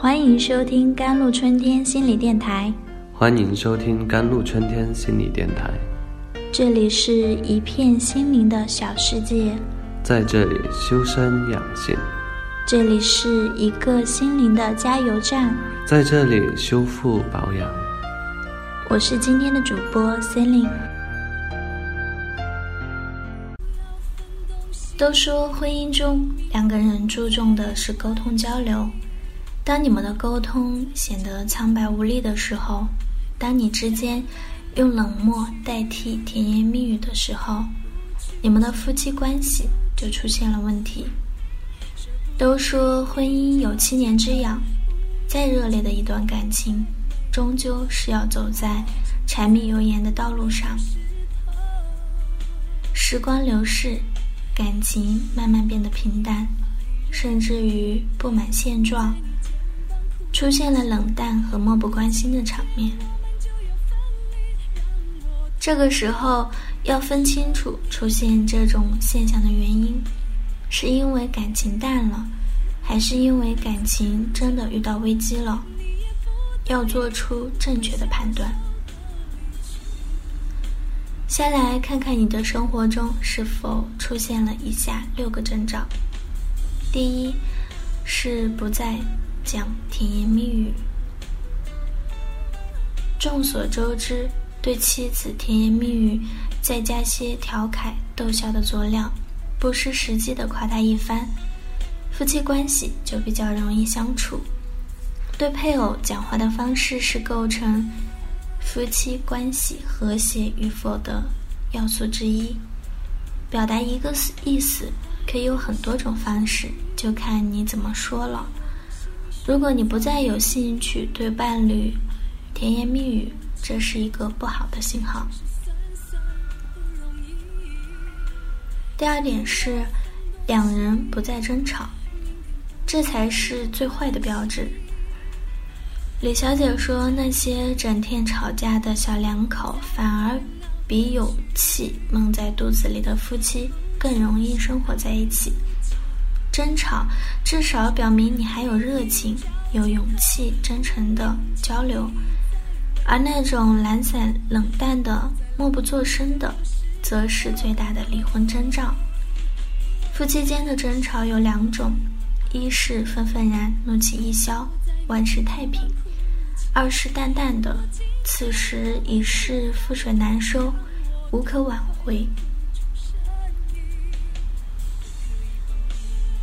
欢迎收听甘露春天心理电台。欢迎收听甘露春天心理电台。这里是一片心灵的小世界，在这里修身养性，这里是一个心灵的加油站，在这里修复保养。我是今天的主播 Celine。都说婚姻中两个人注重的是沟通交流。当你们的沟通显得苍白无力的时候，当你之间用冷漠代替甜言蜜语的时候，你们的夫妻关系就出现了问题。都说婚姻有七年之痒，再热烈的一段感情，终究是要走在柴米油盐的道路上。时光流逝，感情慢慢变得平淡，甚至于不满现状。出现了冷淡和漠不关心的场面。这个时候要分清楚出现这种现象的原因，是因为感情淡了，还是因为感情真的遇到危机了？要做出正确的判断。先来看看你的生活中是否出现了以下六个征兆：第一，是不再。讲甜言蜜语。众所周知，对妻子甜言蜜语，再加些调侃逗笑的佐料，不失时机的夸他一番，夫妻关系就比较容易相处。对配偶讲话的方式是构成夫妻关系和谐与否的要素之一。表达一个意思可以有很多种方式，就看你怎么说了。如果你不再有兴趣对伴侣甜言蜜语，这是一个不好的信号。第二点是，两人不再争吵，这才是最坏的标志。李小姐说：“那些整天吵架的小两口，反而比有气闷在肚子里的夫妻更容易生活在一起。”争吵至少表明你还有热情、有勇气、真诚的交流，而那种懒散、冷淡的、默不作声的，则是最大的离婚征兆。夫妻间的争吵有两种：一是愤愤然、怒气一消，万事太平；二是淡淡的，此时已是覆水难收，无可挽回。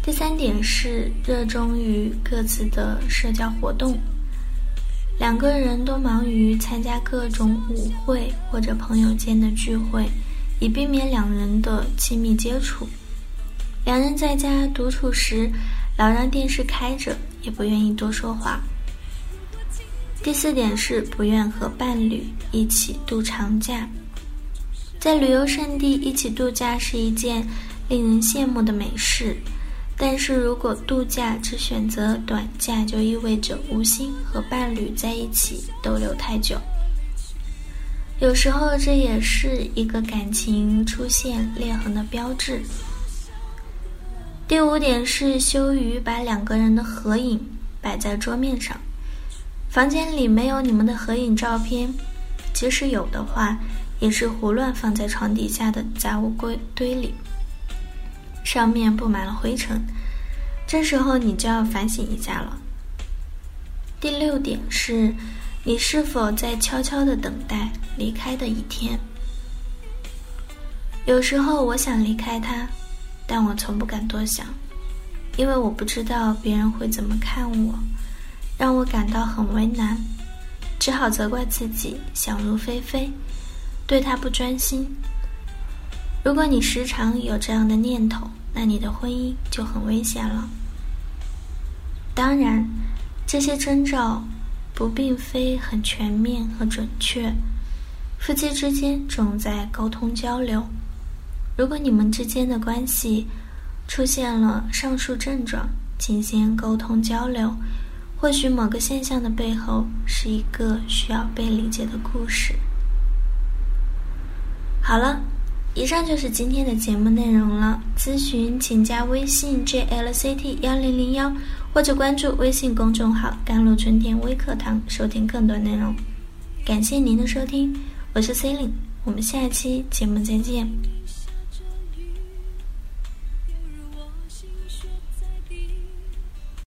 第三点是热衷于各自的社交活动，两个人都忙于参加各种舞会或者朋友间的聚会，以避免两人的亲密接触。两人在家独处时，老让电视开着，也不愿意多说话。第四点是不愿和伴侣一起度长假，在旅游胜地一起度假是一件令人羡慕的美事。但是如果度假只选择短假，就意味着无心和伴侣在一起逗留太久。有时候这也是一个感情出现裂痕的标志。第五点是羞于把两个人的合影摆在桌面上，房间里没有你们的合影照片，即使有的话，也是胡乱放在床底下的杂物柜堆里。上面布满了灰尘，这时候你就要反省一下了。第六点是，你是否在悄悄的等待离开的一天？有时候我想离开他，但我从不敢多想，因为我不知道别人会怎么看我，让我感到很为难，只好责怪自己想入非非，对他不专心。如果你时常有这样的念头，那你的婚姻就很危险了。当然，这些征兆不并非很全面和准确。夫妻之间重在沟通交流。如果你们之间的关系出现了上述症状，请先沟通交流。或许某个现象的背后是一个需要被理解的故事。好了。以上就是今天的节目内容了。咨询请加微信 jlct 幺零零幺，或者关注微信公众号“甘露春天微课堂”，收听更多内容。感谢您的收听，我是 C e l i n e 我们下期节目再见。